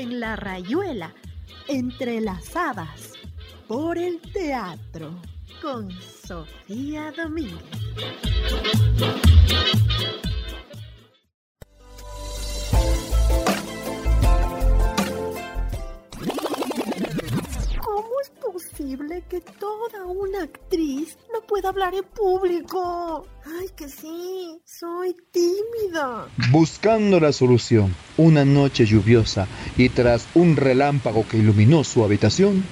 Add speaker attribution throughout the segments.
Speaker 1: en la rayuela, entrelazadas por el teatro, con Sofía Domínguez. ¿Cómo es posible que toda una actriz no pueda hablar en público? Ay, que sí, soy tímida.
Speaker 2: Buscando la solución, una noche lluviosa y tras un relámpago que iluminó su habitación,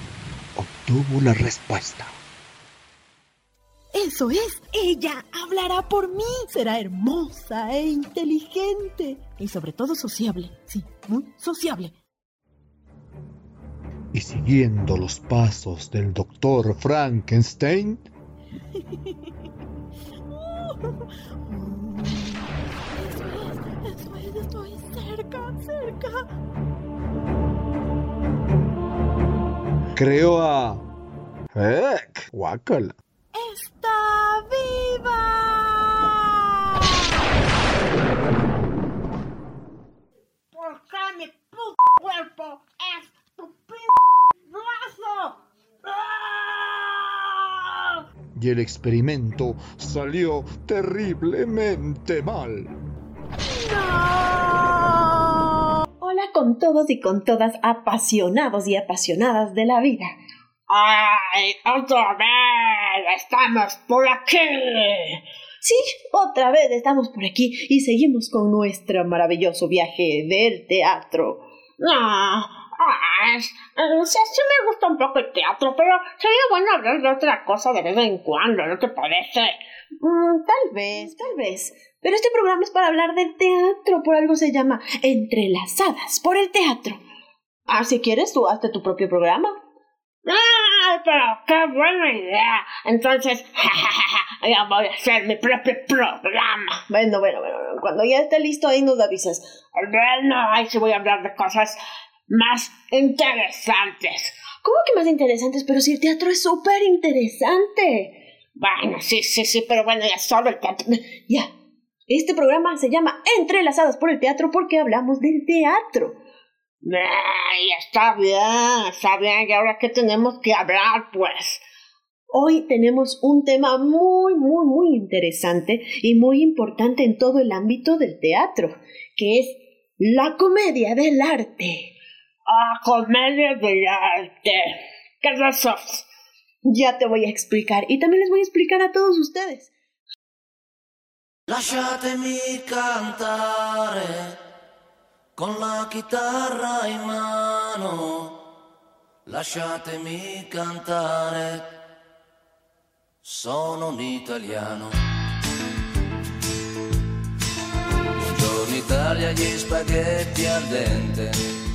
Speaker 2: obtuvo la respuesta.
Speaker 1: Eso es, ella hablará por mí. Será hermosa e inteligente y sobre todo sociable. Sí, muy sociable.
Speaker 2: Y siguiendo los pasos del doctor Frankenstein,
Speaker 1: Estoy cerca, cerca.
Speaker 2: creó a... ¡Guácala!
Speaker 1: ¡Está viva!
Speaker 3: ¿Por qué mi puto cuerpo es tu p brazo? ¡Ah!
Speaker 2: Y el experimento salió terriblemente mal.
Speaker 1: Hola con todos y con todas apasionados y apasionadas de la vida.
Speaker 3: ¡Ay, otra vez! ¡Estamos por aquí!
Speaker 1: Sí, otra vez estamos por aquí y seguimos con nuestro maravilloso viaje del teatro.
Speaker 3: No, ah, sí, sí me gusta un poco el teatro, pero sería bueno hablar de otra cosa de vez en cuando, ¿no te parece?
Speaker 1: Mm, tal vez, tal vez. Pero este programa es para hablar del teatro, por algo se llama Entrelazadas por el teatro. Ah, si quieres, tú hazte tu propio programa.
Speaker 3: ¡Ay, pero qué buena idea! Entonces, ya voy a hacer mi propio programa.
Speaker 1: Bueno, bueno, bueno, cuando ya esté listo ahí nos avisas.
Speaker 3: Bueno, ahí sí voy a hablar de cosas más interesantes.
Speaker 1: ¿Cómo que más interesantes? Pero si el teatro es súper interesante.
Speaker 3: Bueno, sí, sí, sí, pero bueno, ya solo el teatro.
Speaker 1: Ya. Este programa se llama Entrelazadas por el teatro porque hablamos del teatro.
Speaker 3: Ay, está bien, está bien. ¿Y ahora qué tenemos que hablar, pues?
Speaker 1: Hoy tenemos un tema muy, muy, muy interesante y muy importante en todo el ámbito del teatro, que es la comedia del arte.
Speaker 3: Ah, comedia del arte. ¿Qué es eso?
Speaker 1: Ya te voy a explicar y también les voy a explicar a todos ustedes.
Speaker 4: Lasciatemi cantare con la chitarra in mano. Lasciatemi cantare, sono un italiano. Buongiorno Italia, gli spaghetti al dente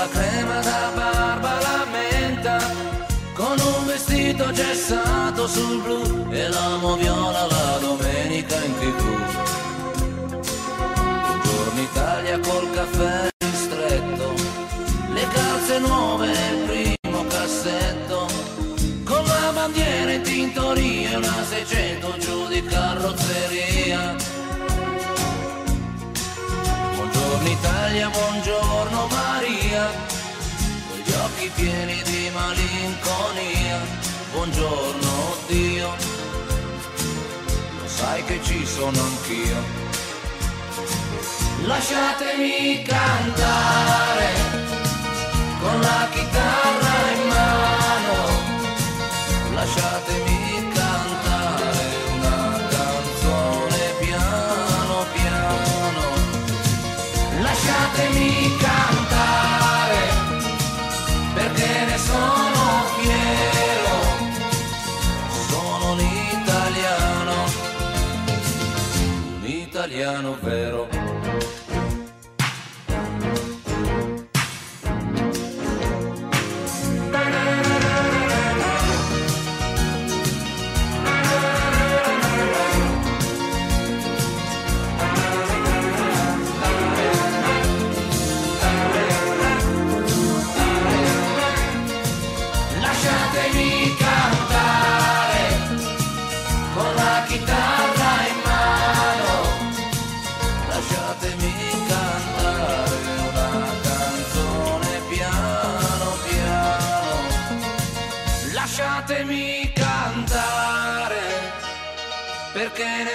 Speaker 4: la crema da barba la menta, con un vestito gessato sul blu e l'amo viola la domenica in tv. Che ci sono anch'io. Lasciatemi cantare con la chitarra in mano. Lasciatemi italiano vero.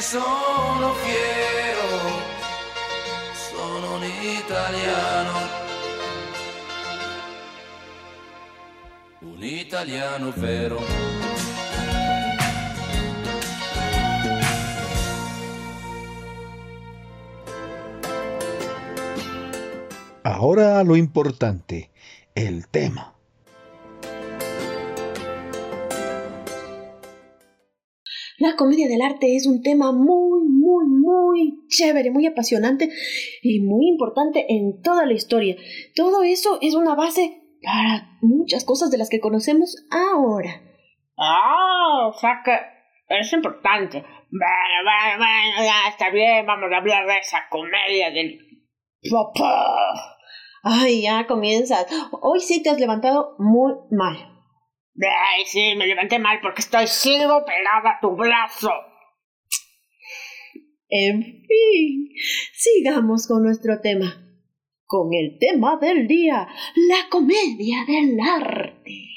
Speaker 4: Sono fiero, sono un italiano, un italiano vero.
Speaker 2: Ahora lo importante, el tema.
Speaker 1: La comedia del arte es un tema muy, muy, muy chévere, muy apasionante y muy importante en toda la historia. Todo eso es una base para muchas cosas de las que conocemos ahora.
Speaker 3: Ah, o sea que es importante. Bueno, bueno, bueno, ya está bien, vamos a hablar de esa comedia del papá.
Speaker 1: Ay, ya comienzas. Hoy sí te has levantado muy mal.
Speaker 3: Ay, sí, me levanté mal porque estoy sigo pegada a tu brazo.
Speaker 1: En fin, sigamos con nuestro tema. Con el tema del día, la comedia del arte.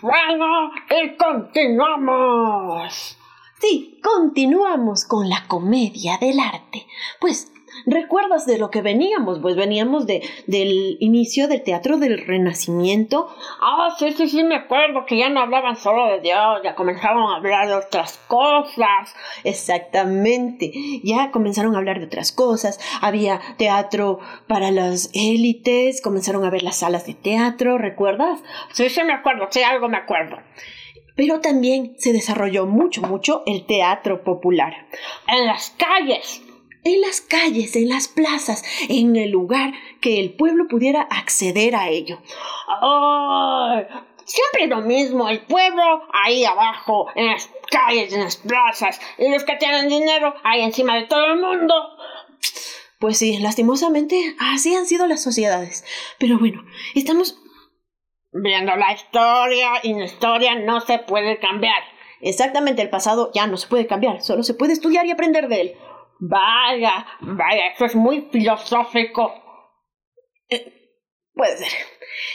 Speaker 3: Bueno, y continuamos.
Speaker 1: Sí, continuamos con la comedia del arte. Pues ¿Recuerdas de lo que veníamos? Pues veníamos de, del inicio del teatro del Renacimiento.
Speaker 3: Ah, sí, sí, sí, me acuerdo que ya no hablaban solo de Dios, ya comenzaron a hablar de otras cosas.
Speaker 1: Exactamente, ya comenzaron a hablar de otras cosas. Había teatro para las élites, comenzaron a ver las salas de teatro, ¿recuerdas?
Speaker 3: Sí, sí, me acuerdo, sí, algo me acuerdo
Speaker 1: pero también se desarrolló mucho, mucho el teatro popular.
Speaker 3: En las calles,
Speaker 1: en las calles, en las plazas, en el lugar que el pueblo pudiera acceder a ello.
Speaker 3: ¡Ay! Siempre lo mismo, el pueblo ahí abajo, en las calles, en las plazas, y los que tienen dinero ahí encima de todo el mundo.
Speaker 1: Pues sí, lastimosamente así han sido las sociedades. Pero bueno, estamos
Speaker 3: viendo la historia y la historia no se puede cambiar.
Speaker 1: Exactamente, el pasado ya no se puede cambiar, solo se puede estudiar y aprender de él.
Speaker 3: Vaya, vaya, eso es muy filosófico.
Speaker 1: Eh, puede ser.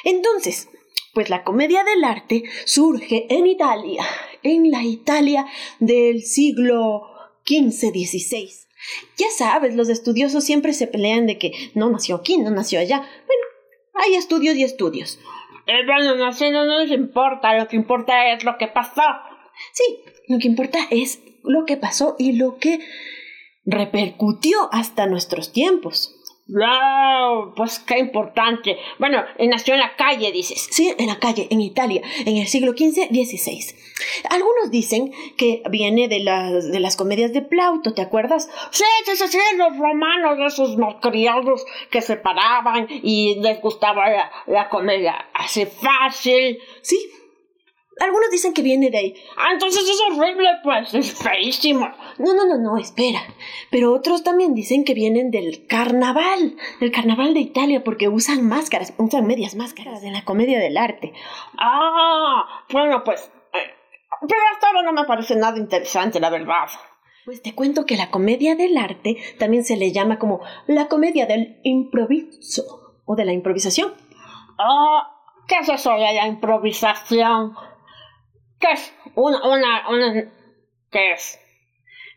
Speaker 1: Entonces, pues la comedia del arte surge en Italia, en la Italia del siglo XV-XVI. Ya sabes, los estudiosos siempre se pelean de que no nació aquí, no nació allá. Bueno, hay estudios y estudios.
Speaker 3: Eh, bueno, no, no nos importa, lo que importa es lo que pasó.
Speaker 1: Sí, lo que importa es lo que pasó y lo que repercutió hasta nuestros tiempos.
Speaker 3: ¡Wow! Pues qué importante. Bueno, nació en la calle, dices.
Speaker 1: Sí, en la calle, en Italia, en el siglo XV-XVI. Algunos dicen que viene de, las de las comedias de Plauto, ¿te acuerdas?
Speaker 3: Sí, sí, sí, sí, los romanos, esos malcriados que se paraban y les gustaba la, la comedia así fácil.
Speaker 1: Sí, algunos dicen que viene de ahí.
Speaker 3: Ah, entonces es horrible, pues, es feísimo.
Speaker 1: No, no, no, no, espera. Pero otros también dicen que vienen del carnaval, del carnaval de Italia, porque usan máscaras, usan medias máscaras en la comedia del arte.
Speaker 3: Ah, bueno, pues. Eh, pero hasta ahora no me parece nada interesante, la verdad.
Speaker 1: Pues te cuento que la comedia del arte también se le llama como la comedia del improviso o de la improvisación.
Speaker 3: Oh, ¿qué es eso de la improvisación? ¿Qué es? Una, una, una, ¿qué es?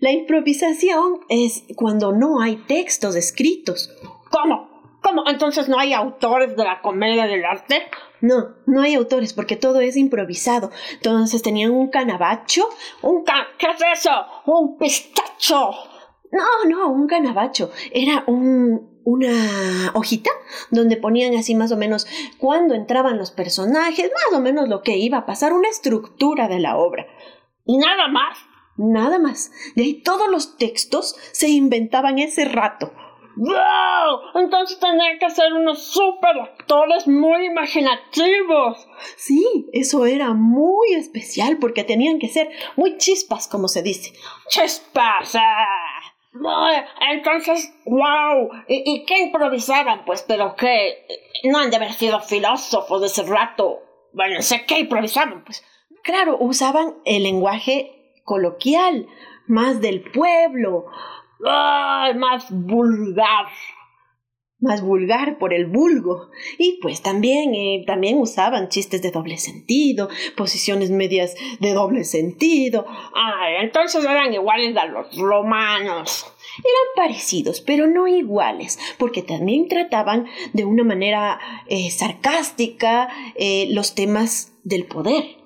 Speaker 1: La improvisación es cuando no hay textos escritos.
Speaker 3: ¿Cómo? ¿Cómo? ¿Entonces no hay autores de la comedia del arte?
Speaker 1: No, no hay autores porque todo es improvisado. Entonces tenían un canabacho.
Speaker 3: ¿Un ca ¿Qué es eso? ¿Un pistacho?
Speaker 1: No, no, un canabacho. Era un, una hojita donde ponían así más o menos cuando entraban los personajes, más o menos lo que iba a pasar, una estructura de la obra.
Speaker 3: ¿Y nada más?
Speaker 1: Nada más. De ahí todos los textos se inventaban ese rato.
Speaker 3: ¡Wow! Entonces tenían que ser unos super actores muy imaginativos.
Speaker 1: Sí, eso era muy especial porque tenían que ser muy chispas, como se dice.
Speaker 3: ¡Chispas! Ah. Entonces, wow. ¿Y, ¿Y, qué improvisaban? Pues, pero qué. No han de haber sido filósofos de ese rato. Bueno, sé qué improvisaban, pues.
Speaker 1: Claro, usaban el lenguaje coloquial, más del pueblo.
Speaker 3: ¡Ay, más vulgar!
Speaker 1: Más vulgar por el vulgo. Y pues también, eh, también usaban chistes de doble sentido, posiciones medias de doble sentido.
Speaker 3: Ay, entonces eran iguales a los romanos.
Speaker 1: Eran parecidos, pero no iguales, porque también trataban de una manera eh, sarcástica eh, los temas del poder.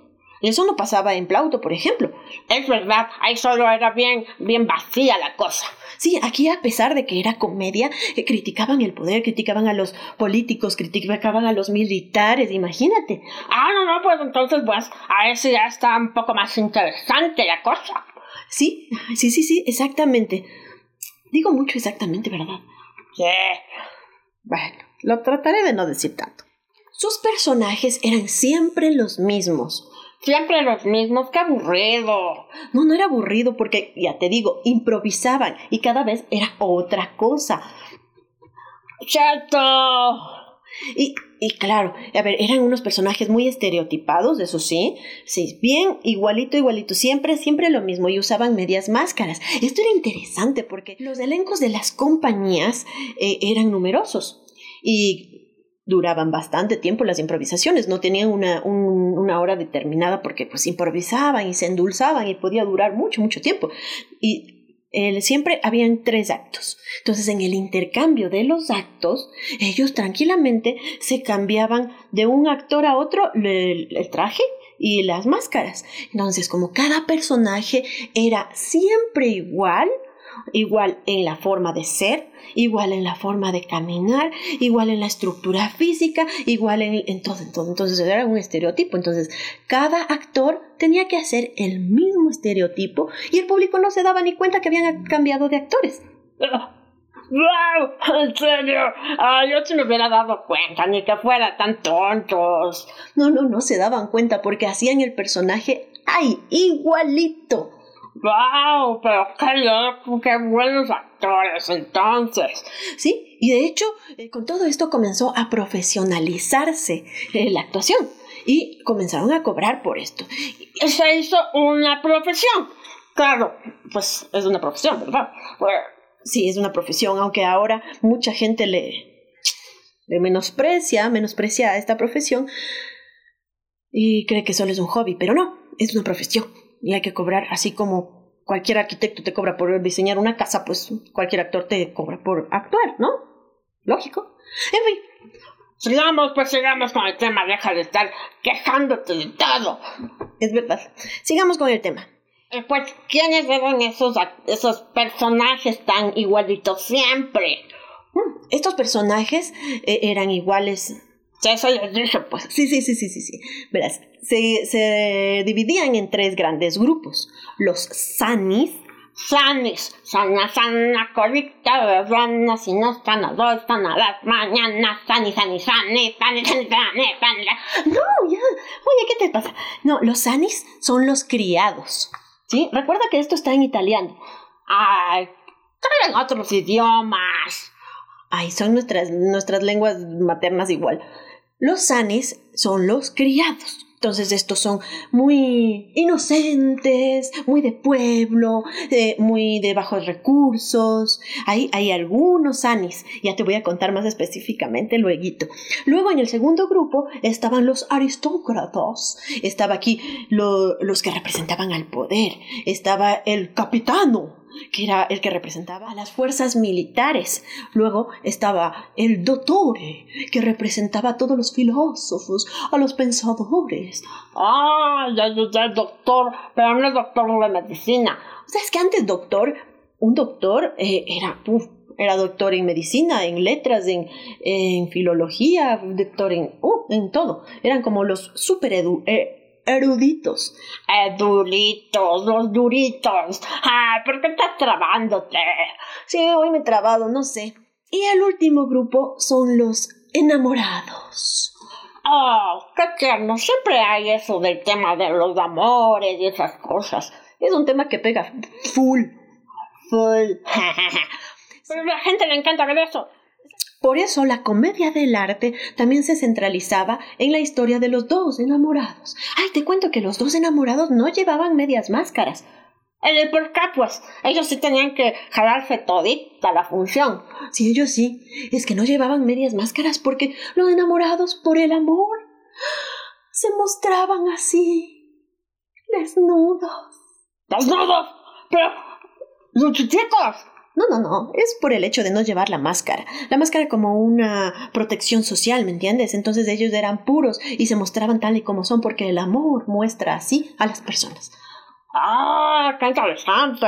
Speaker 1: Eso no pasaba en Plauto, por ejemplo.
Speaker 3: Es verdad, ahí solo era bien, bien vacía la cosa.
Speaker 1: Sí, aquí a pesar de que era comedia, eh, criticaban el poder, criticaban a los políticos, criticaban a los militares, imagínate.
Speaker 3: Ah, no, no, pues entonces, pues, a eso ya está un poco más interesante la cosa.
Speaker 1: Sí, sí, sí, sí, exactamente. Digo mucho exactamente, ¿verdad?
Speaker 3: Sí.
Speaker 1: Bueno, lo trataré de no decir tanto. Sus personajes eran siempre los mismos.
Speaker 3: Siempre los mismos, qué aburrido.
Speaker 1: No, no era aburrido porque, ya te digo, improvisaban y cada vez era otra cosa.
Speaker 3: ¡Chato!
Speaker 1: Y, y claro, a ver, eran unos personajes muy estereotipados, eso sí, sí, bien igualito, igualito, siempre, siempre lo mismo, y usaban medias máscaras. Esto era interesante porque los elencos de las compañías eh, eran numerosos y duraban bastante tiempo las improvisaciones, no tenían una, un, una hora determinada porque pues improvisaban y se endulzaban y podía durar mucho, mucho tiempo. Y siempre habían tres actos. Entonces en el intercambio de los actos, ellos tranquilamente se cambiaban de un actor a otro el traje y las máscaras. Entonces como cada personaje era siempre igual, igual en la forma de ser, igual en la forma de caminar, igual en la estructura física, igual en, en todo, en todo. Entonces era un estereotipo. Entonces cada actor tenía que hacer el mismo estereotipo y el público no se daba ni cuenta que habían cambiado de actores.
Speaker 3: ¡Wow! ¿En serio? Ah, yo se me hubiera dado cuenta, ni que fuera tan tontos.
Speaker 1: No, no, no se daban cuenta porque hacían el personaje, ¡ay! igualito.
Speaker 3: ¡Wow! Pero qué loco, qué buenos actores entonces.
Speaker 1: Sí, y de hecho, eh, con todo esto comenzó a profesionalizarse eh, la actuación y comenzaron a cobrar por esto.
Speaker 3: Y se hizo una profesión. Claro, pues es una profesión, ¿verdad? Pues,
Speaker 1: sí, es una profesión, aunque ahora mucha gente le, le menosprecia, menosprecia a esta profesión y cree que solo es un hobby, pero no, es una profesión y hay que cobrar así como cualquier arquitecto te cobra por diseñar una casa, pues cualquier actor te cobra por actuar, ¿no? Lógico. En fin.
Speaker 3: Sigamos, pues sigamos con el tema, deja de estar quejándote de todo.
Speaker 1: Es verdad. Sigamos con el tema.
Speaker 3: Eh, pues, ¿quiénes eran esos, esos personajes tan igualitos siempre?
Speaker 1: Mm, estos personajes eh, eran iguales
Speaker 3: eso les dije, pues.
Speaker 1: Sí, sí, sí, sí, sí, sí. Verás, se, se dividían en tres grandes grupos. Los sanis.
Speaker 3: Sanis, sana, sana, colita, sana, si no están a dos, están a las mañanas, sani, sani, sani, sani, sani, sani, sani.
Speaker 1: No, ya, oye, ¿qué te pasa? No, los sanis son los criados. ¿Sí? Recuerda que esto está en italiano.
Speaker 3: Ay, traen otros idiomas.
Speaker 1: Ay, son nuestras, nuestras lenguas maternas igual. Los sanes son los criados. Entonces estos son muy inocentes, muy de pueblo, eh, muy de bajos recursos. Hay, hay algunos anis, ya te voy a contar más específicamente luego. Luego en el segundo grupo estaban los aristócratas, estaba aquí los que representaban al poder, estaba el capitano, que era el que representaba a las fuerzas militares. Luego estaba el dottore, que representaba a todos los filósofos, a los pensadores.
Speaker 3: Ah, ya, ya, doctor, pero no es doctor de medicina.
Speaker 1: O sea, es que antes doctor, un doctor eh, era, era doctor en medicina, en letras, en, en filología, doctor en, uh, en todo. Eran como los super edu, eh, eruditos.
Speaker 3: Edulitos, los duritos. Ah, ¿por qué estás trabándote?
Speaker 1: Sí, hoy me he trabado, no sé. Y el último grupo son los enamorados.
Speaker 3: Oh, qué tierno. Siempre hay eso del tema de los amores y esas cosas.
Speaker 1: Es un tema que pega full. Full.
Speaker 3: Pero a la gente le encanta ver eso.
Speaker 1: Por eso la comedia del arte también se centralizaba en la historia de los dos enamorados. Ay, te cuento que los dos enamorados no llevaban medias máscaras.
Speaker 3: El por pues, ellos sí tenían que jalarse todita la función.
Speaker 1: Sí, ellos sí. Es que no llevaban medias máscaras porque los enamorados por el amor se mostraban así, desnudos.
Speaker 3: ¿Desnudos? Pero... ¡Los
Speaker 1: no, no, no, es por el hecho de no llevar la máscara. La máscara como una protección social, ¿me entiendes? Entonces ellos eran puros y se mostraban tal y como son porque el amor muestra así a las personas.
Speaker 3: Ah, qué interesante.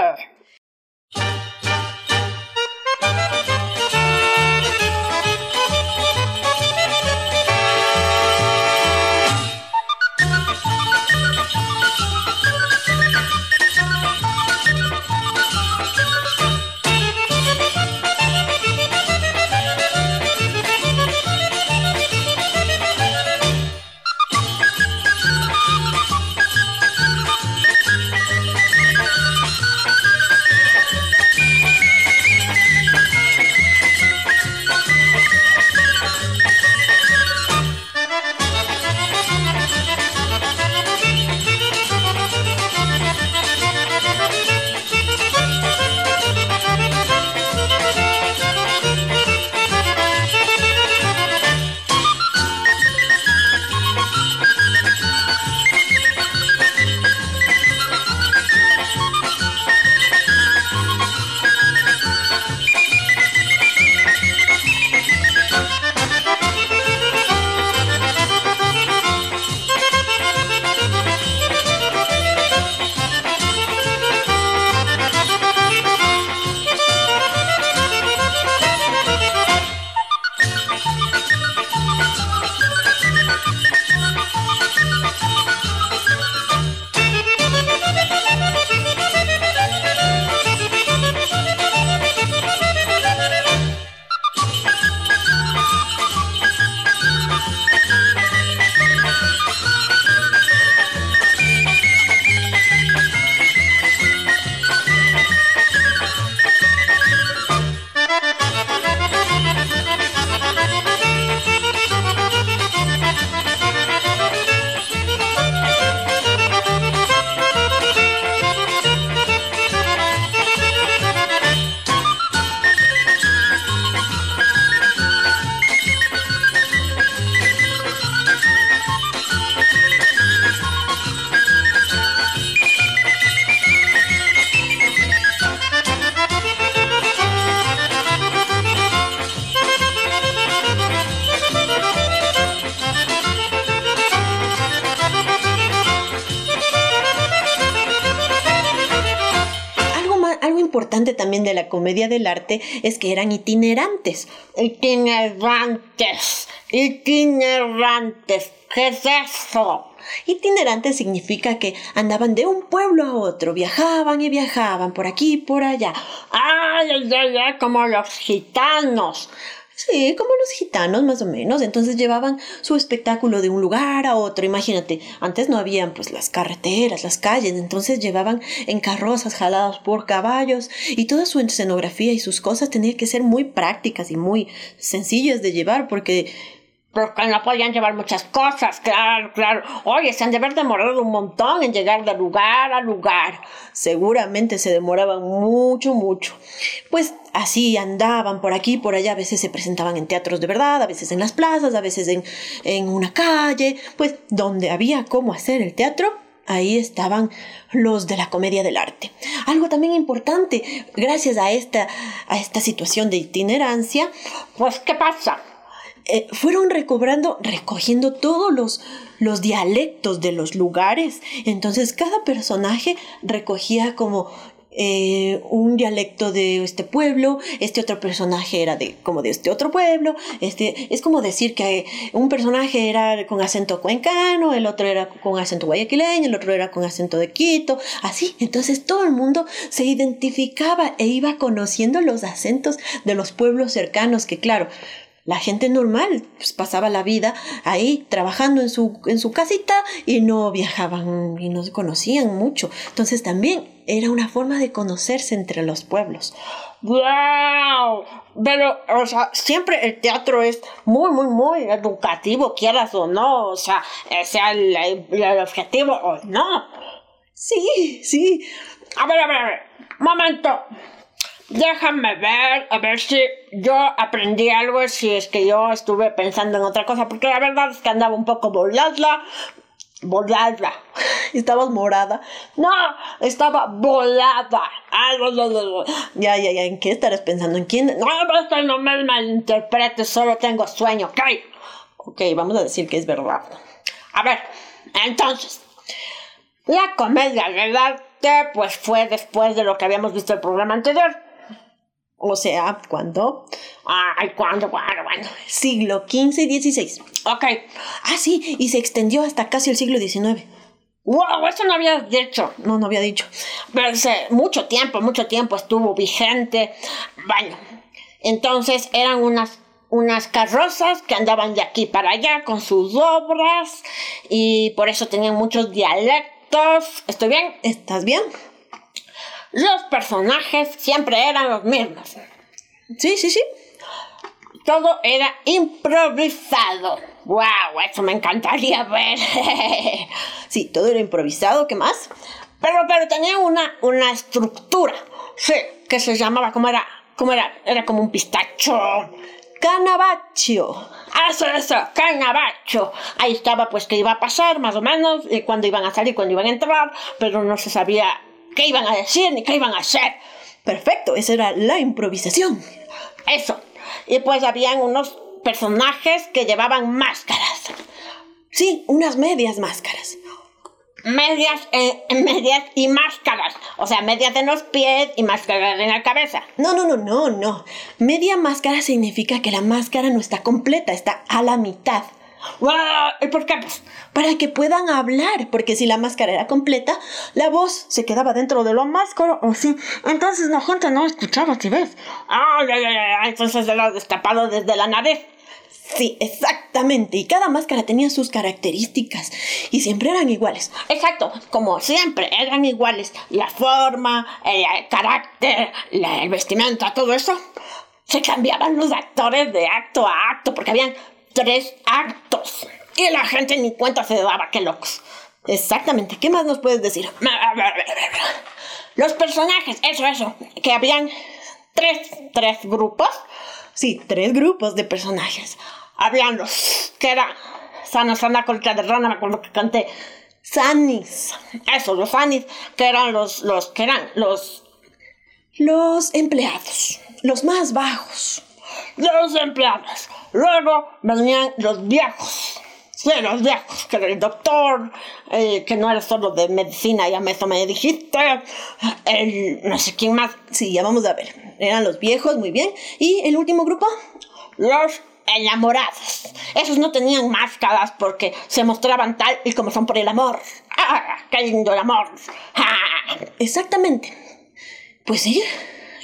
Speaker 1: También de la comedia del arte es que eran itinerantes.
Speaker 3: Itinerantes, itinerantes, ¿qué es eso?
Speaker 1: Itinerante significa que andaban de un pueblo a otro, viajaban y viajaban por aquí y por allá.
Speaker 3: ¡Ay, ay, ay! Como los gitanos.
Speaker 1: Sí, como los gitanos más o menos. Entonces llevaban su espectáculo de un lugar a otro. Imagínate, antes no habían pues las carreteras, las calles, entonces llevaban en carrozas jaladas por caballos y toda su escenografía y sus cosas tenían que ser muy prácticas y muy sencillas de llevar porque
Speaker 3: porque no podían llevar muchas cosas, claro, claro. Oye, se han de haber demorado un montón en llegar de lugar a lugar.
Speaker 1: Seguramente se demoraban mucho, mucho. Pues así andaban por aquí, por allá, a veces se presentaban en teatros de verdad, a veces en las plazas, a veces en, en una calle, pues donde había cómo hacer el teatro, ahí estaban los de la comedia del arte. Algo también importante, gracias a esta, a esta situación de itinerancia,
Speaker 3: pues ¿qué pasa?
Speaker 1: Eh, fueron recobrando, recogiendo todos los, los dialectos de los lugares. Entonces cada personaje recogía como eh, un dialecto de este pueblo, este otro personaje era de como de este otro pueblo, este es como decir que un personaje era con acento cuencano, el otro era con acento guayaquileño, el otro era con acento de Quito, así, entonces todo el mundo se identificaba e iba conociendo los acentos de los pueblos cercanos que claro, la gente normal pues, pasaba la vida ahí trabajando en su, en su casita y no viajaban y no se conocían mucho. Entonces también era una forma de conocerse entre los pueblos.
Speaker 3: ¡Wow! Pero, o sea, siempre el teatro es muy, muy, muy educativo, quieras o no, o sea, sea el, el objetivo o no.
Speaker 1: Sí, sí.
Speaker 3: A ver, a ver, a ver. Momento. Déjame ver, a ver si yo aprendí algo, si es que yo estuve pensando en otra cosa, porque la verdad es que andaba un poco volada, volada.
Speaker 1: ¿Estabas morada?
Speaker 3: No, estaba volada.
Speaker 1: Ya, ya, ya, ¿en qué estarás pensando? ¿En quién?
Speaker 3: No, basta, no me malinterpretes, solo tengo sueño, ¿ok?
Speaker 1: Ok, vamos a decir que es verdad.
Speaker 3: A ver, entonces, la comedia del arte, pues fue después de lo que habíamos visto el programa anterior.
Speaker 1: O sea, ¿cuándo?
Speaker 3: Ay, ¿cuándo, cuándo, cuándo?
Speaker 1: Siglo XV y XVI.
Speaker 3: Ok.
Speaker 1: Ah, sí, y se extendió hasta casi el siglo XIX.
Speaker 3: Wow, eso no había dicho.
Speaker 1: No, no había dicho.
Speaker 3: Pero mucho tiempo, mucho tiempo estuvo vigente. Bueno, entonces eran unas, unas carrozas que andaban de aquí para allá con sus obras y por eso tenían muchos dialectos. ¿Estoy bien?
Speaker 1: ¿Estás bien?
Speaker 3: Los personajes siempre eran los mismos.
Speaker 1: Sí, sí, sí.
Speaker 3: Todo era improvisado. ¡Wow! Eso me encantaría ver.
Speaker 1: sí, todo era improvisado. ¿Qué más?
Speaker 3: Pero, pero tenía una, una estructura. Sí, que se llamaba, ¿cómo era? ¿Cómo era? Era como un pistacho.
Speaker 1: Canavaccio.
Speaker 3: Eso, eso, canavaccio. Ahí estaba pues que iba a pasar, más o menos, y cuando iban a salir, cuando iban a entrar, pero no se sabía qué iban a decir ni qué iban a hacer.
Speaker 1: Perfecto, esa era la improvisación.
Speaker 3: Eso. Y pues habían unos personajes que llevaban máscaras.
Speaker 1: Sí, unas medias máscaras.
Speaker 3: Medias, eh, medias y máscaras. O sea, medias en los pies y máscaras en la cabeza.
Speaker 1: No, no, no, no, no. Media máscara significa que la máscara no está completa, está a la mitad.
Speaker 3: ¿Y por qué? Pues,
Speaker 1: para que puedan hablar, porque si la máscara era completa, la voz se quedaba dentro de la máscara o sí. Entonces la gente no escuchaba, ¿sí ves?
Speaker 3: Ya, ya, ya, entonces era destapado desde la nariz.
Speaker 1: Sí, exactamente. Y cada máscara tenía sus características y siempre eran iguales.
Speaker 3: Exacto, como siempre, eran iguales. La forma, el, carácter, el vestimenta, todo eso. Se cambiaban los actores de acto a acto porque habían tres actos. Y la gente ni cuenta se daba, qué locos.
Speaker 1: Exactamente, ¿qué más nos puedes decir?
Speaker 3: Los personajes, eso, eso, que habían tres, tres grupos.
Speaker 1: Sí, tres grupos de personajes.
Speaker 3: Habían los que era Sana, Sana, Colcha de Rana, me acuerdo que canté.
Speaker 1: Sanis.
Speaker 3: Eso, los Sanis, que eran los, los, que eran los...
Speaker 1: Los empleados, los más bajos.
Speaker 3: Los empleados. Luego venían los viejos. Sí, los viejos, que era el doctor, eh, que no era solo de medicina, ya me, eso me dijiste, el, no sé quién más.
Speaker 1: Sí, ya vamos a ver. Eran los viejos, muy bien. ¿Y el último grupo?
Speaker 3: Los enamorados. Esos no tenían máscaras porque se mostraban tal y como son por el amor. ¡Ah! ¡Qué lindo el amor! ¡Ah!
Speaker 1: Exactamente. Pues sí,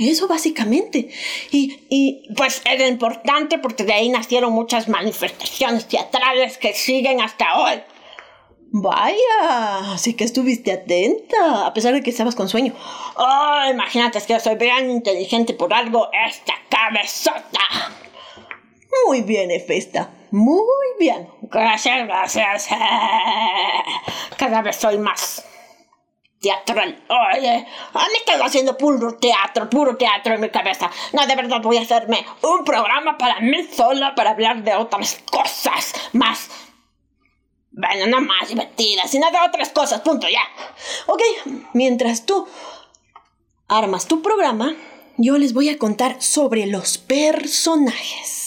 Speaker 1: eso básicamente. Y, y
Speaker 3: pues era importante porque de ahí nacieron muchas manifestaciones teatrales que siguen hasta hoy.
Speaker 1: Vaya, así que estuviste atenta, a pesar de que estabas con sueño.
Speaker 3: Oh, imagínate, es que yo soy bien inteligente por algo, esta cabezota.
Speaker 1: Muy bien, Efesta. Muy bien.
Speaker 3: Gracias, gracias. Cada vez soy más teatral. Oye, a mí estoy haciendo puro teatro, puro teatro en mi cabeza. No, de verdad voy a hacerme un programa para mí sola para hablar de otras cosas más. Bueno, no más divertidas, sino de otras cosas, punto, ya.
Speaker 1: Ok, mientras tú armas tu programa, yo les voy a contar sobre los personajes.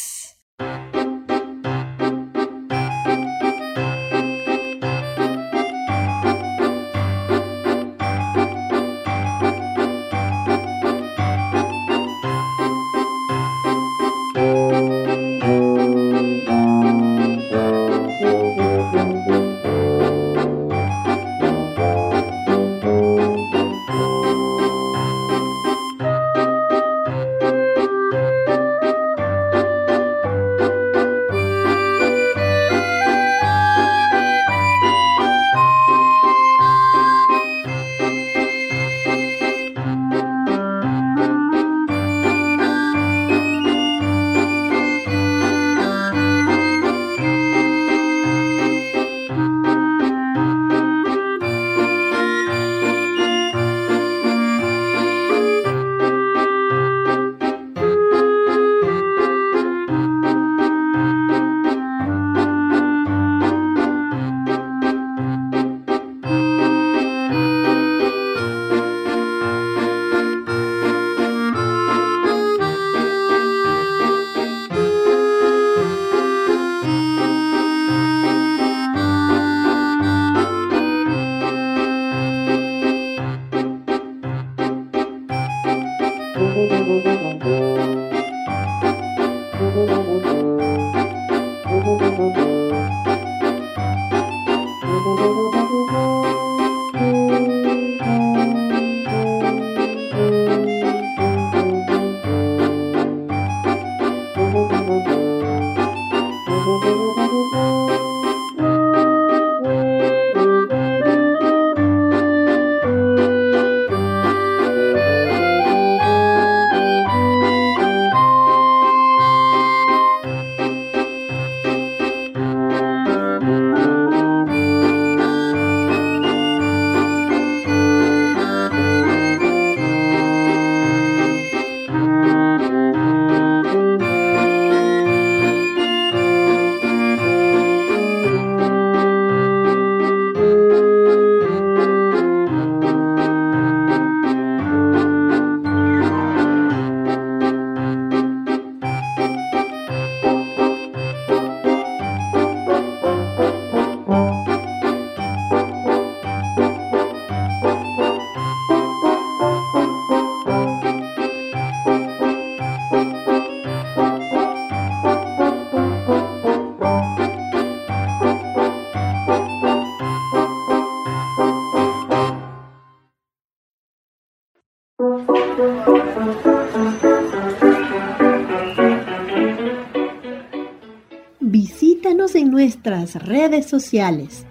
Speaker 1: Redes sociales,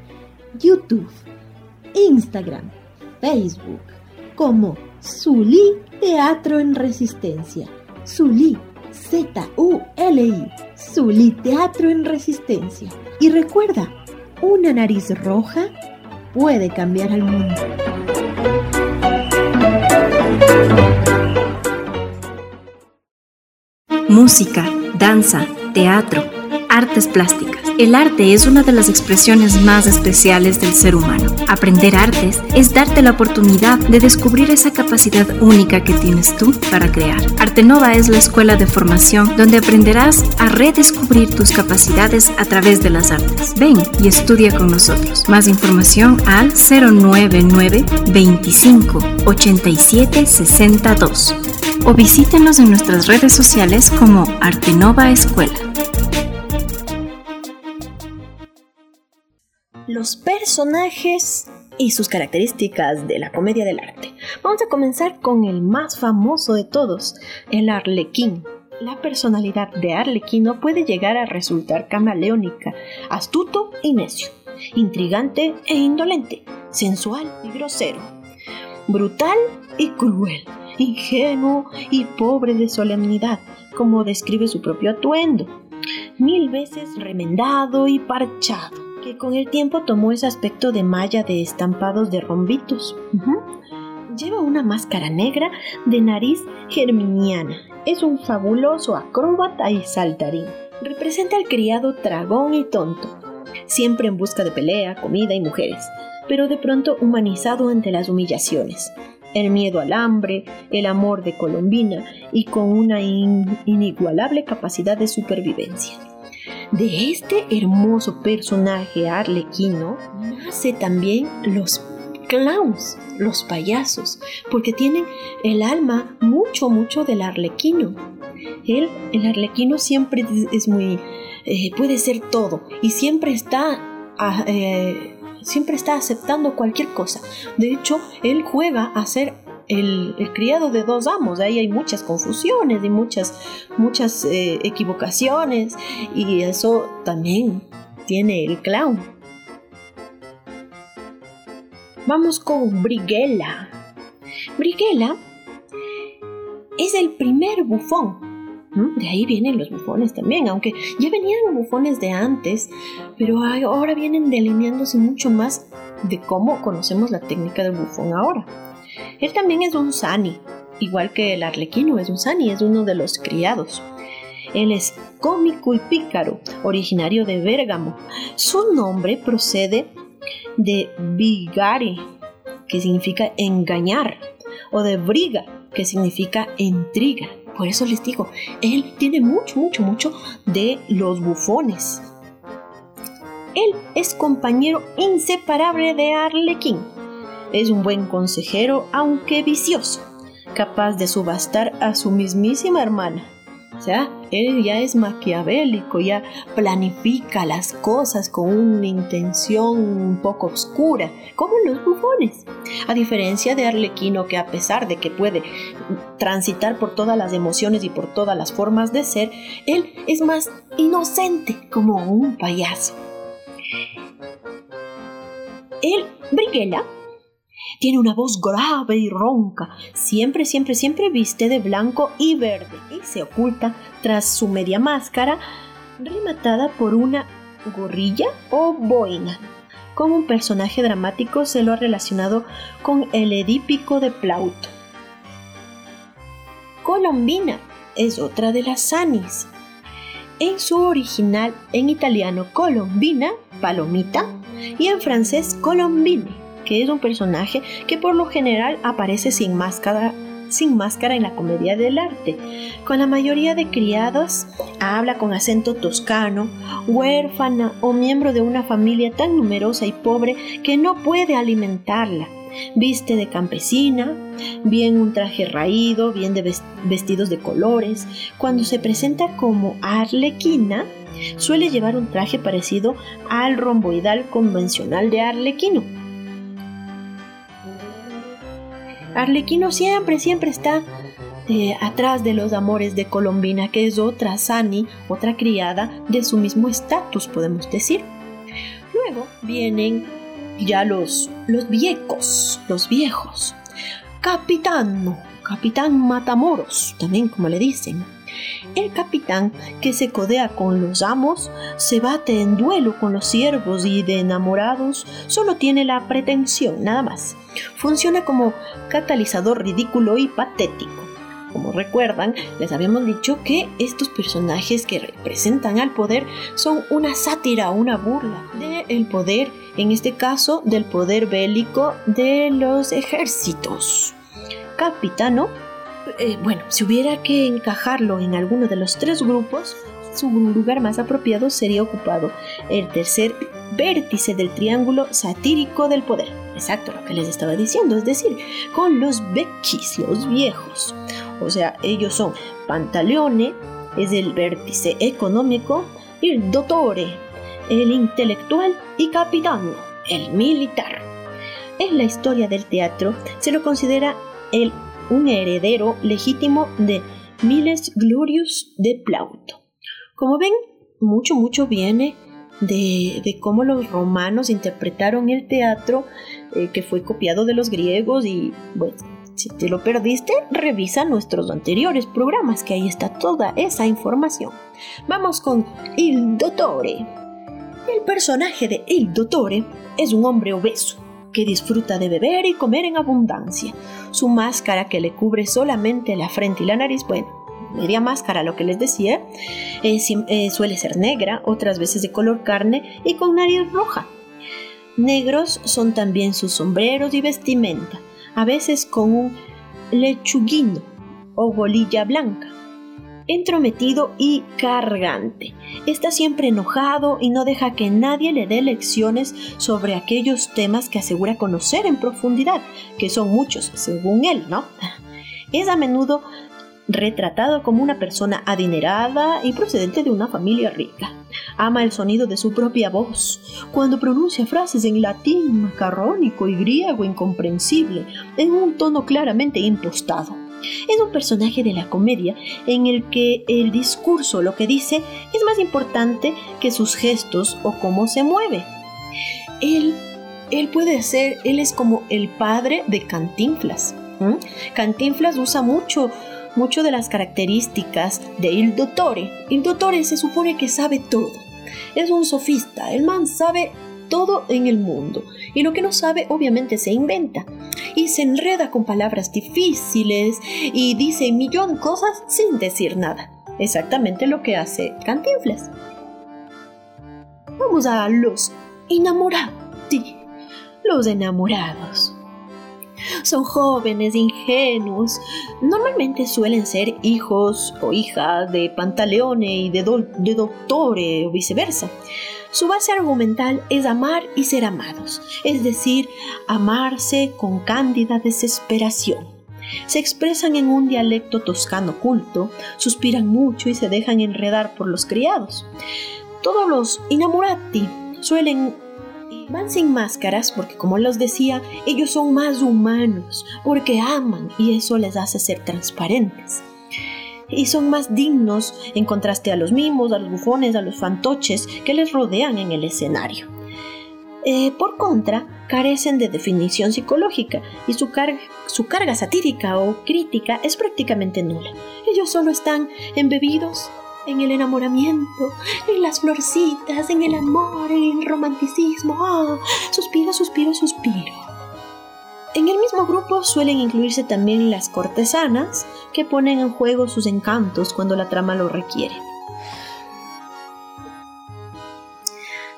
Speaker 1: YouTube, Instagram, Facebook, como Zulí Teatro en Resistencia. Zulí, Z-U-L-I, Zulí Teatro en Resistencia. Y recuerda, una nariz roja puede cambiar al mundo.
Speaker 5: Música, danza, teatro, artes plásticas. El arte es una de las expresiones más especiales del ser humano. Aprender artes es darte la oportunidad de descubrir esa capacidad única que tienes tú para crear. Artenova es la escuela de formación donde aprenderás a redescubrir tus capacidades a través de las artes. Ven y estudia con nosotros. Más información al 099 25 87 62 o visítenos en nuestras redes sociales como Artenova Escuela.
Speaker 1: Los personajes y sus características de la comedia del arte. Vamos a comenzar con el más famoso de todos, el arlequín. La personalidad de Arlequino puede llegar a resultar camaleónica, astuto y necio, intrigante e indolente, sensual y grosero, brutal y cruel, ingenuo y pobre de solemnidad, como describe su propio atuendo. mil veces remendado y parchado, que con el tiempo tomó ese aspecto de malla de estampados de rombitos. Lleva una máscara negra de nariz germiniana. Es un fabuloso acróbata y saltarín. Representa al criado tragón y tonto, siempre en busca de pelea, comida y mujeres, pero de pronto humanizado ante las humillaciones el miedo al hambre, el amor de Colombina y con una inigualable capacidad de supervivencia. De este hermoso personaje arlequino nace también los clowns, los payasos, porque tienen el alma mucho, mucho del arlequino. Él, el arlequino siempre es muy, eh, puede ser todo y siempre está ah, eh, siempre está aceptando cualquier cosa. De hecho, él juega a ser el, criado de dos amos. Ahí hay muchas confusiones y muchas, muchas eh, equivocaciones. Y eso también tiene el clown. Vamos con Briguela. Briguela es el primer bufón de ahí vienen los bufones también, aunque ya venían los bufones de antes, pero ahora vienen delineándose mucho más de cómo conocemos la técnica del bufón ahora. Él también es un sani, igual que el arlequino es un sani, es uno de los criados. Él es cómico y pícaro, originario de Bérgamo. Su nombre procede de vigare, que significa engañar, o de briga, que significa intriga. Por eso les digo, él tiene mucho, mucho, mucho de los bufones. Él es compañero inseparable de Arlequín. Es un buen consejero, aunque vicioso, capaz de subastar a su mismísima hermana. O sea, él ya es maquiavélico, ya planifica las cosas con una intención un poco oscura, como los bufones. A diferencia de Arlequino, que a pesar de que puede transitar por todas las emociones y por todas las formas de ser, él es más inocente, como un payaso. El Briguela tiene una voz grave y ronca. Siempre, siempre, siempre viste de blanco y verde y se oculta tras su media máscara rematada por una gorrilla o boina. Como un personaje dramático se lo ha relacionado con el edípico de Plauto. Colombina es otra de las sanis. En su original en italiano Colombina, palomita, y en francés Colombine que es un personaje que por lo general aparece sin máscara sin máscara en la comedia del arte. Con la mayoría de criados habla con acento toscano, huérfana o miembro de una familia tan numerosa y pobre que no puede alimentarla. Viste de campesina, bien un traje raído, bien de vestidos de colores. Cuando se presenta como arlequina, suele llevar un traje parecido al romboidal convencional de arlequino Arlequino siempre, siempre está eh, atrás de los amores de Colombina, que es otra Sani, otra criada de su mismo estatus, podemos decir. Luego vienen ya los, los viejos, los viejos. Capitano, capitán Matamoros, también como le dicen. El capitán que se codea con los amos, se bate en duelo con los siervos y de enamorados, solo tiene la pretensión, nada más. Funciona como catalizador ridículo y patético. Como recuerdan, les habíamos dicho que estos personajes que representan al poder son una sátira, una burla del poder, en este caso del poder bélico de los ejércitos. Capitano eh, bueno, si hubiera que encajarlo en alguno de los tres grupos, su lugar más apropiado sería ocupado el tercer vértice del triángulo satírico del poder. Exacto lo que les estaba diciendo, es decir, con los vecchis, los viejos. O sea, ellos son Pantaleone, es el vértice económico, el dottore, el intelectual, y capitano, el militar. En la historia del teatro se lo considera el un heredero legítimo de Miles Glorious de Plauto. Como ven, mucho, mucho viene de, cómo los romanos interpretaron el teatro, eh, que fue copiado de los griegos y Si te lo perdiste, revisa nuestros anteriores programas, que ahí está toda esa información. Vamos con Il Dottore. El personaje de Il Dottore es un hombre obeso que disfruta de beber y comer en abundancia. Su máscara que le cubre solamente la frente y la nariz, bueno, media máscara, lo que les decía, eh, eh, suele ser negra, otras veces de color carne y con nariz roja. Negros son también sus sombreros y vestimenta, a veces con un lechuguino o bolilla blanca entrometido y cargante. Está siempre enojado y no deja que nadie le dé lecciones sobre aquellos temas que asegura conocer en profundidad, que son muchos, según él, ¿no? Es a menudo retratado como una persona adinerada y procedente de una familia rica. Ama el sonido de su propia voz, cuando pronuncia frases en latín macarrónico y griego incomprensible, en un tono claramente impostado. Es un personaje de la comedia en el que el discurso, lo que dice, es más importante que sus gestos o cómo se mueve. Él, él puede ser, él es como el padre de Cantinflas. Cantinflas usa mucho mucho de las características de Il Dottore. Il Dottore se supone que sabe todo. Es un sofista, el man sabe todo en el mundo y lo que no sabe obviamente se inventa y se enreda con palabras difíciles y dice un millón de cosas sin decir nada. Exactamente lo que hace Cantinflas. Vamos a los enamorados. Los enamorados. Son jóvenes, ingenuos. Normalmente suelen ser hijos o hijas de Pantaleone y de, de Doctore o viceversa. Su base argumental es amar y ser amados, es decir, amarse con cándida desesperación. Se expresan en un dialecto toscano culto, suspiran mucho y se dejan enredar por los criados. Todos los inamorati suelen van sin máscaras porque como los decía, ellos son más humanos, porque aman y eso les hace ser transparentes y son más dignos en contraste a los mimos, a los bufones, a los fantoches que les rodean en el escenario. Eh, por contra, carecen de definición psicológica y su, su carga satírica o crítica es prácticamente nula. Ellos solo están embebidos en el enamoramiento, en las florcitas, en el amor, en el romanticismo. Ah, suspiro, suspiro, suspiro. En el mismo grupo suelen incluirse también las cortesanas, que ponen en juego sus encantos cuando la trama lo requiere.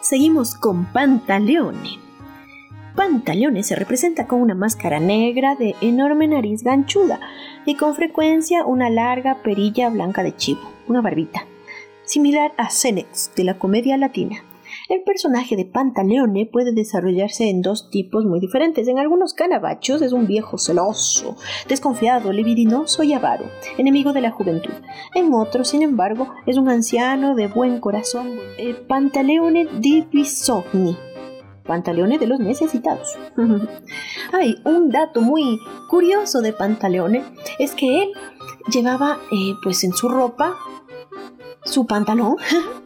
Speaker 1: Seguimos con Pantaleone. Pantaleone se representa con una máscara negra de enorme nariz ganchuda y con frecuencia una larga perilla blanca de chivo, una barbita, similar a Cenex de la comedia latina. El personaje de Pantaleone puede desarrollarse en dos tipos muy diferentes. En algunos canabachos es un viejo celoso, desconfiado, libidinoso y avaro, enemigo de la juventud. En otros, sin embargo, es un anciano de buen corazón, eh, Pantaleone di Bisogni. Pantaleone de los necesitados. Hay un dato muy curioso de Pantaleone es que él llevaba eh, pues en su ropa su pantalón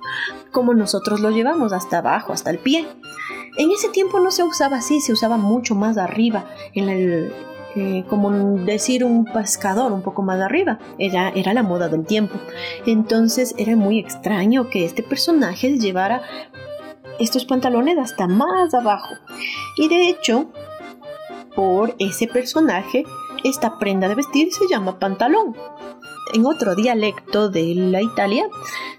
Speaker 1: como nosotros lo llevamos, hasta abajo, hasta el pie. En ese tiempo no se usaba así, se usaba mucho más arriba, en el, eh, como decir un pescador un poco más arriba. Era, era la moda del tiempo. Entonces era muy extraño que este personaje llevara estos pantalones hasta más abajo. Y de hecho, por ese personaje, esta prenda de vestir se llama pantalón en otro dialecto de la Italia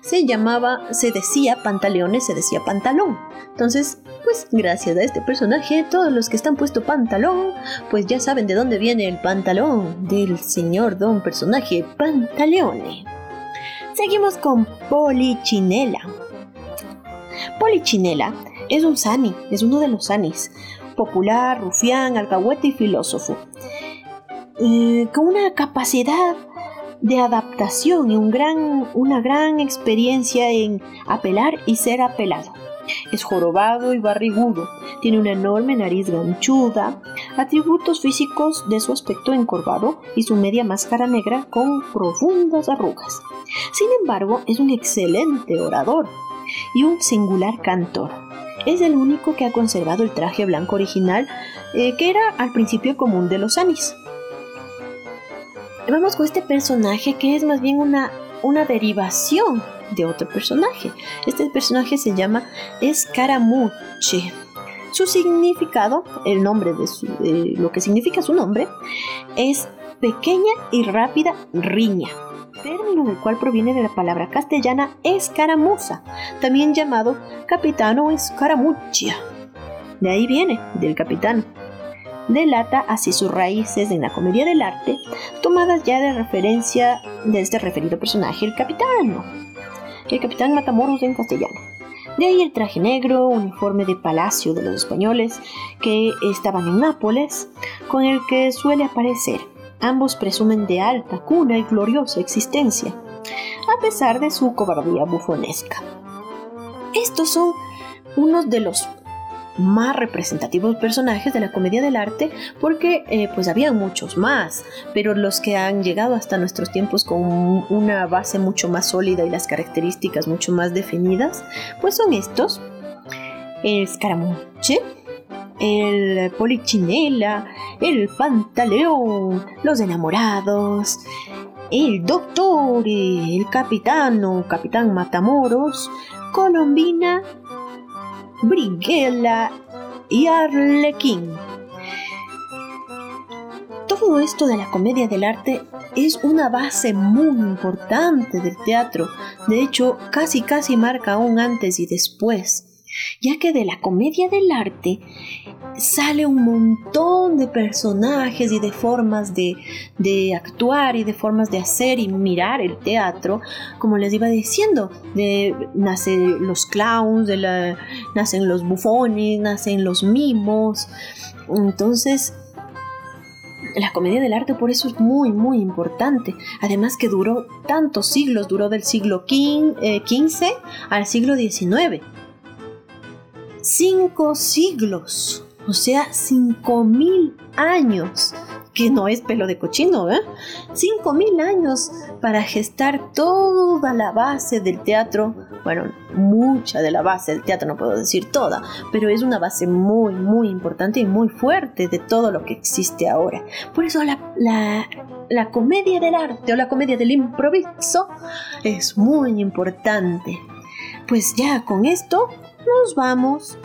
Speaker 1: se llamaba, se decía pantaleones, se decía pantalón. Entonces, pues gracias a este personaje, todos los que están puesto pantalón, pues ya saben de dónde viene el pantalón del señor don personaje Pantaleone. Seguimos con Polichinela. Polichinela es un sani, es uno de los sanis, popular, rufián, alcahuete y filósofo. Con una capacidad de adaptación y un gran, una gran experiencia en apelar y ser apelado. Es jorobado y barrigudo, tiene una enorme nariz ganchuda, atributos físicos de su aspecto encorvado y su media máscara negra con profundas arrugas. Sin embargo, es un excelente orador y un singular cantor. Es el único que ha conservado el traje blanco original eh, que era al principio común de los Anis. Vamos con este personaje que es más bien una, una derivación de otro personaje. Este personaje se llama Escaramuche. Su significado, el nombre de, lo que significa su nombre, es pequeña y rápida riña, término del cual proviene de la palabra castellana escaramuza, también llamado capitano escaramuccia. De ahí viene, del capitano. Delata así sus raíces en la comedia del arte, tomadas ya de referencia de este referido personaje, el capitano. El capitán Matamoros en castellano. De ahí el traje negro, uniforme de palacio de los españoles que estaban en Nápoles, con el que suele aparecer. Ambos presumen de alta cuna y gloriosa existencia, a pesar de su cobardía bufonesca. Estos son unos de los más representativos personajes de la comedia del arte porque eh, pues había muchos más pero los que han llegado hasta nuestros tiempos con una base mucho más sólida y las características mucho más definidas pues son estos. El Scaramucci el polichinela el pantaleón los enamorados el doctor el capitano capitán matamoros colombina Briguela y Arlequín. Todo esto de la comedia del arte es una base muy importante del teatro. De hecho, casi casi marca un antes y después ya que de la comedia del arte sale un montón de personajes y de formas de, actuar y de formas de hacer y mirar el teatro, como les iba diciendo, de, nacen los clowns, de nacen los bufones, nacen los mimos, entonces la comedia del arte por eso es muy muy importante. Además que duró tantos siglos, duró del siglo XV eh, al siglo XIX cinco siglos, o sea, cinco mil años, que no es pelo de cochino, ¿eh? Cinco mil años para gestar toda la base del teatro, bueno, mucha de la base del teatro, no puedo decir toda, pero es una base muy, muy importante y muy fuerte de todo lo que existe ahora. Por eso la, la, la comedia del arte o la comedia del improviso es muy importante. Pues ya con esto nos vamos.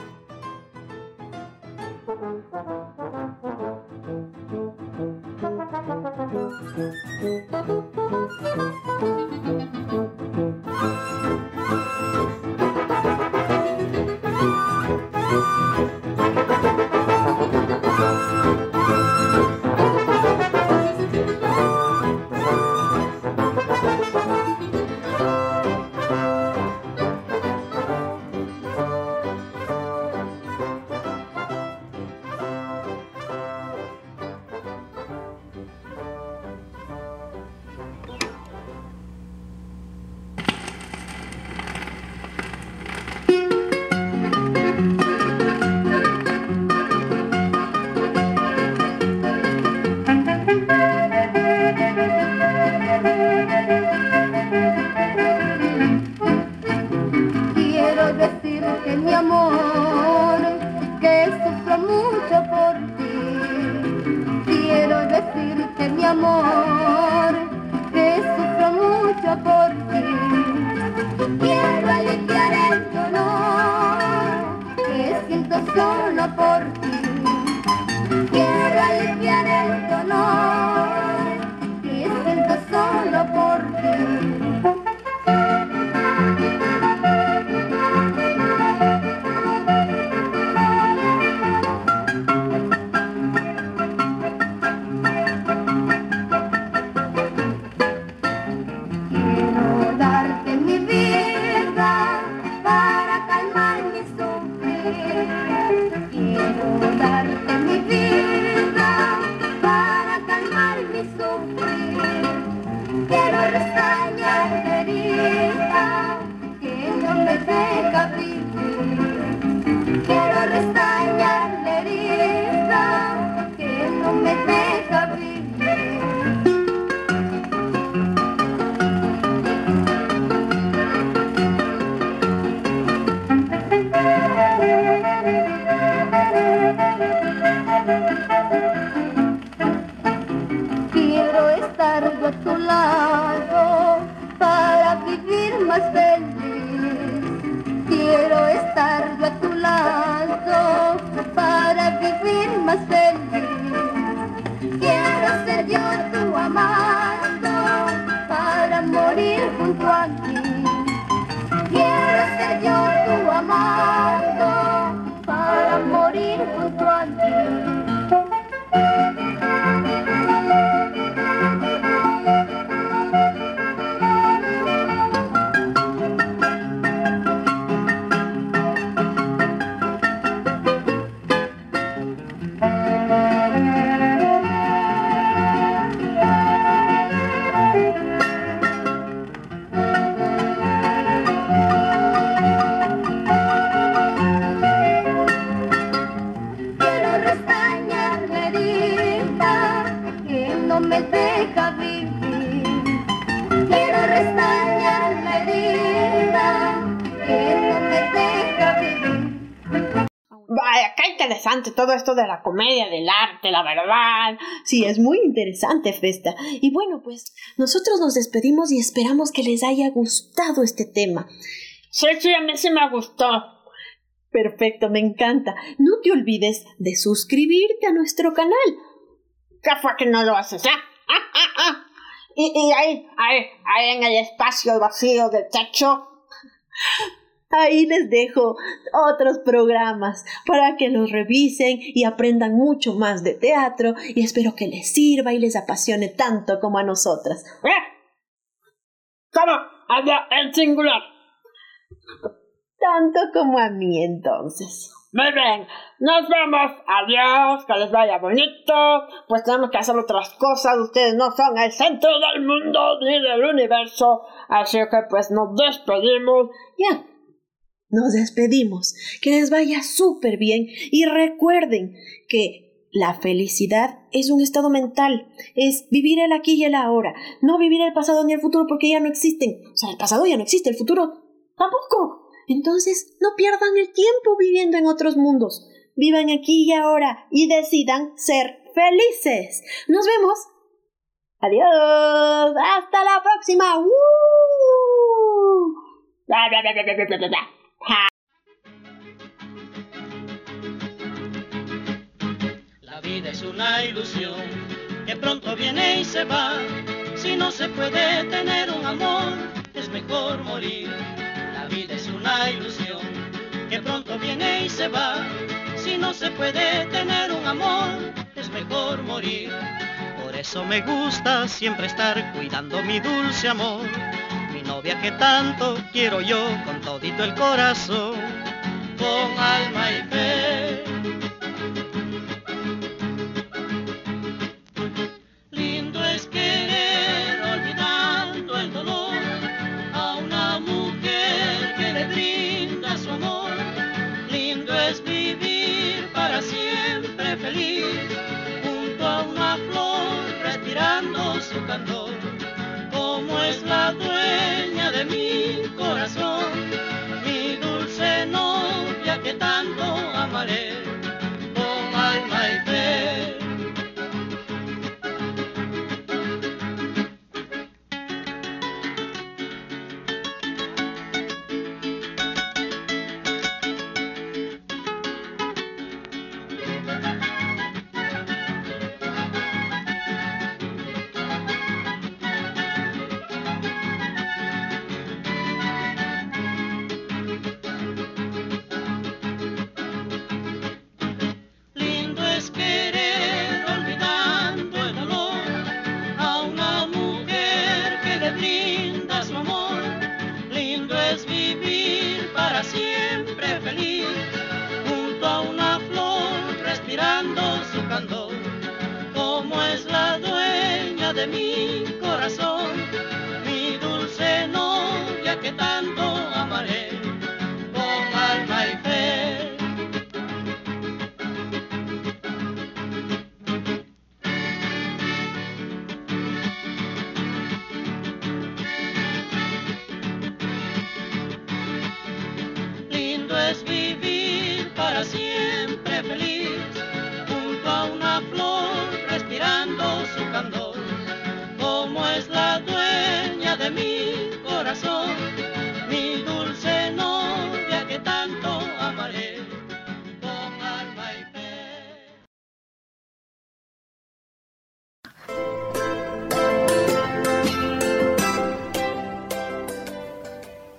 Speaker 3: Esto de la comedia, del arte, la verdad.
Speaker 1: Sí, es muy interesante, Festa. Y bueno, pues nosotros nos despedimos y esperamos que les haya gustado este tema.
Speaker 3: Sí, sí, a mí sí me gustó.
Speaker 1: Perfecto, me encanta. No te olvides de suscribirte a nuestro canal.
Speaker 3: ¿Qué fue que no lo haces? Ah, ah, ah, y, y ahí, ahí, ahí en el espacio vacío del techo
Speaker 1: Ahí les dejo otros programas para que los revisen y aprendan mucho más de teatro y espero que les sirva y les apasione tanto como a nosotras.
Speaker 3: ¿Eh? ¿Cómo? Habla en singular.
Speaker 1: Tanto como a mí entonces.
Speaker 3: Muy bien, nos vemos. Adiós, que les vaya bonito. Pues tenemos que hacer otras cosas. Ustedes no son el centro del mundo ni del universo. Así que pues nos despedimos.
Speaker 1: Ya nos despedimos. Que les vaya súper bien y recuerden que la felicidad es un estado mental, es vivir el aquí y el ahora, no vivir el pasado ni el futuro porque ya no existen. O sea, el pasado ya no existe, el futuro tampoco. Entonces, no pierdan el tiempo viviendo en otros mundos. Vivan aquí y ahora y decidan ser felices. Nos vemos. Adiós. Hasta la próxima.
Speaker 6: La vida es una ilusión que pronto viene y se va. Si no se puede tener un amor, es mejor morir. La vida es una ilusión que pronto viene y se va. Si no se puede tener un amor, es mejor morir. Por eso me gusta siempre estar cuidando mi dulce amor novia que tanto quiero yo con todito el corazón, con alma y fe. Lindo es querer olvidando el dolor a una mujer que le brinda su amor. Lindo es vivir para siempre feliz junto a una flor respirando su candor como es la dueña de mi corazón, mi dulce novia que tanto amaré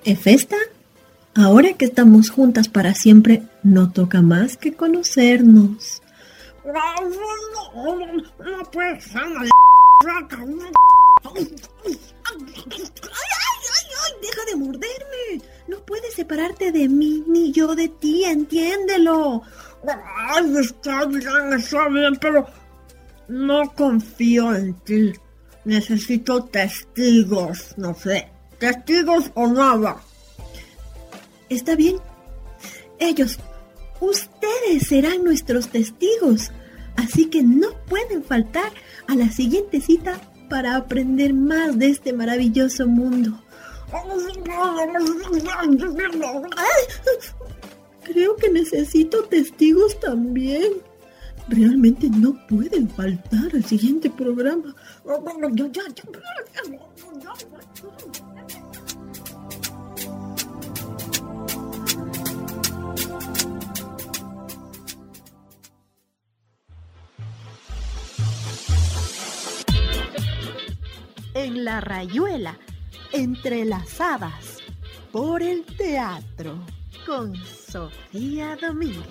Speaker 1: Efesta, ahora que estamos juntas para siempre, no toca más que conocernos.
Speaker 3: Ser,
Speaker 1: ¡Ay, ay, ay! ¡Deja de morderme! No puedes separarte de mí ni yo de ti, entiéndelo.
Speaker 3: Ay, está bien, está bien, pero no confío en ti. Necesito testigos, no sé. Testigos o nada.
Speaker 1: Está bien. Ellos, ustedes serán nuestros testigos. Así que no pueden faltar a la siguiente cita para aprender más de este maravilloso mundo. Creo que necesito testigos también. Realmente no pueden faltar al siguiente programa. En la rayuela, entrelazadas por el teatro, con Sofía Domínguez.